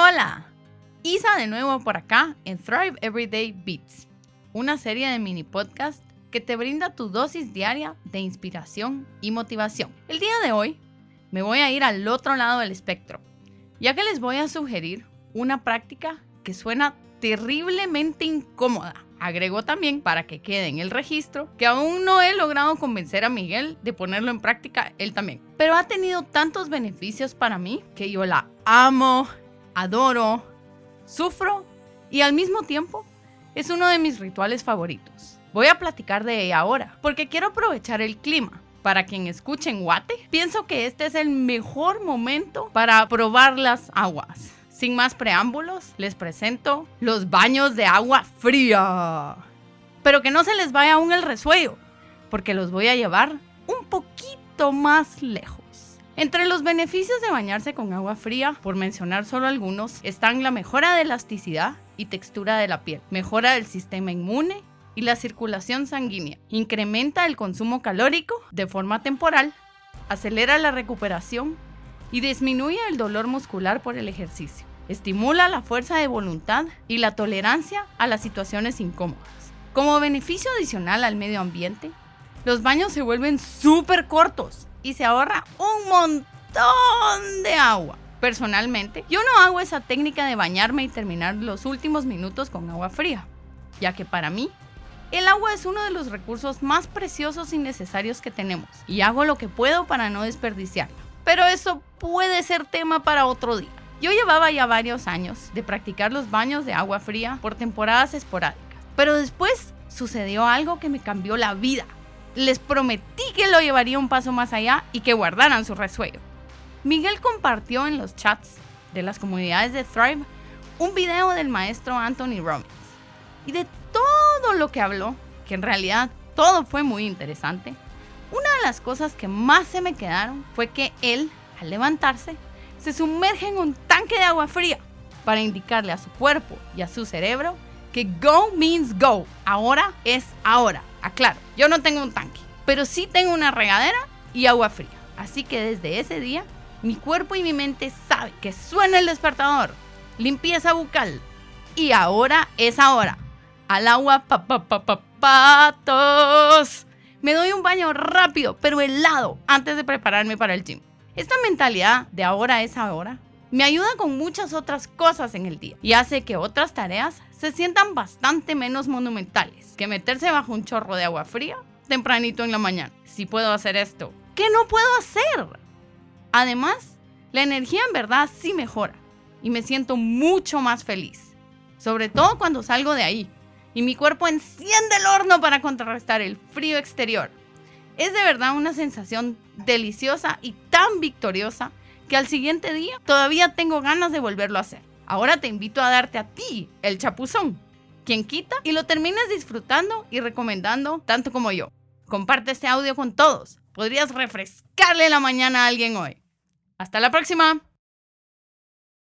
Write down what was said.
Hola. Isa de nuevo por acá en Thrive Everyday Beats, una serie de mini podcast que te brinda tu dosis diaria de inspiración y motivación. El día de hoy me voy a ir al otro lado del espectro, ya que les voy a sugerir una práctica que suena terriblemente incómoda. Agrego también, para que quede en el registro, que aún no he logrado convencer a Miguel de ponerlo en práctica él también. Pero ha tenido tantos beneficios para mí que yo la amo, adoro, sufro y al mismo tiempo es uno de mis rituales favoritos. Voy a platicar de ella ahora, porque quiero aprovechar el clima. Para quien escuche en Guate, pienso que este es el mejor momento para probar las aguas. Sin más preámbulos, les presento los baños de agua fría. Pero que no se les vaya aún el resuello, porque los voy a llevar un poquito más lejos. Entre los beneficios de bañarse con agua fría, por mencionar solo algunos, están la mejora de elasticidad y textura de la piel, mejora del sistema inmune y la circulación sanguínea, incrementa el consumo calórico de forma temporal, acelera la recuperación y disminuye el dolor muscular por el ejercicio. Estimula la fuerza de voluntad y la tolerancia a las situaciones incómodas. Como beneficio adicional al medio ambiente, los baños se vuelven súper cortos y se ahorra un montón de agua. Personalmente, yo no hago esa técnica de bañarme y terminar los últimos minutos con agua fría, ya que para mí el agua es uno de los recursos más preciosos y necesarios que tenemos, y hago lo que puedo para no desperdiciarla. Pero eso puede ser tema para otro día. Yo llevaba ya varios años de practicar los baños de agua fría por temporadas esporádicas, pero después sucedió algo que me cambió la vida. Les prometí que lo llevaría un paso más allá y que guardaran su resuello. Miguel compartió en los chats de las comunidades de Thrive un video del maestro Anthony Robbins. Y de todo lo que habló, que en realidad todo fue muy interesante, una de las cosas que más se me quedaron fue que él, al levantarse, se sumerge en un tanque de agua fría para indicarle a su cuerpo y a su cerebro que go means go. Ahora es ahora. Aclaro, yo no tengo un tanque, pero sí tengo una regadera y agua fría. Así que desde ese día, mi cuerpo y mi mente saben que suena el despertador, limpieza bucal y ahora es ahora. Al agua pa, pa, pa, pa. Me doy un baño rápido, pero helado, antes de prepararme para el gym. Esta mentalidad de ahora es ahora me ayuda con muchas otras cosas en el día y hace que otras tareas se sientan bastante menos monumentales que meterse bajo un chorro de agua fría tempranito en la mañana. Si puedo hacer esto, ¿qué no puedo hacer? Además, la energía en verdad sí mejora y me siento mucho más feliz, sobre todo cuando salgo de ahí y mi cuerpo enciende el horno para contrarrestar el frío exterior. Es de verdad una sensación deliciosa y tan victoriosa que al siguiente día todavía tengo ganas de volverlo a hacer. Ahora te invito a darte a ti el chapuzón, quien quita y lo termines disfrutando y recomendando tanto como yo. Comparte este audio con todos. Podrías refrescarle la mañana a alguien hoy. Hasta la próxima.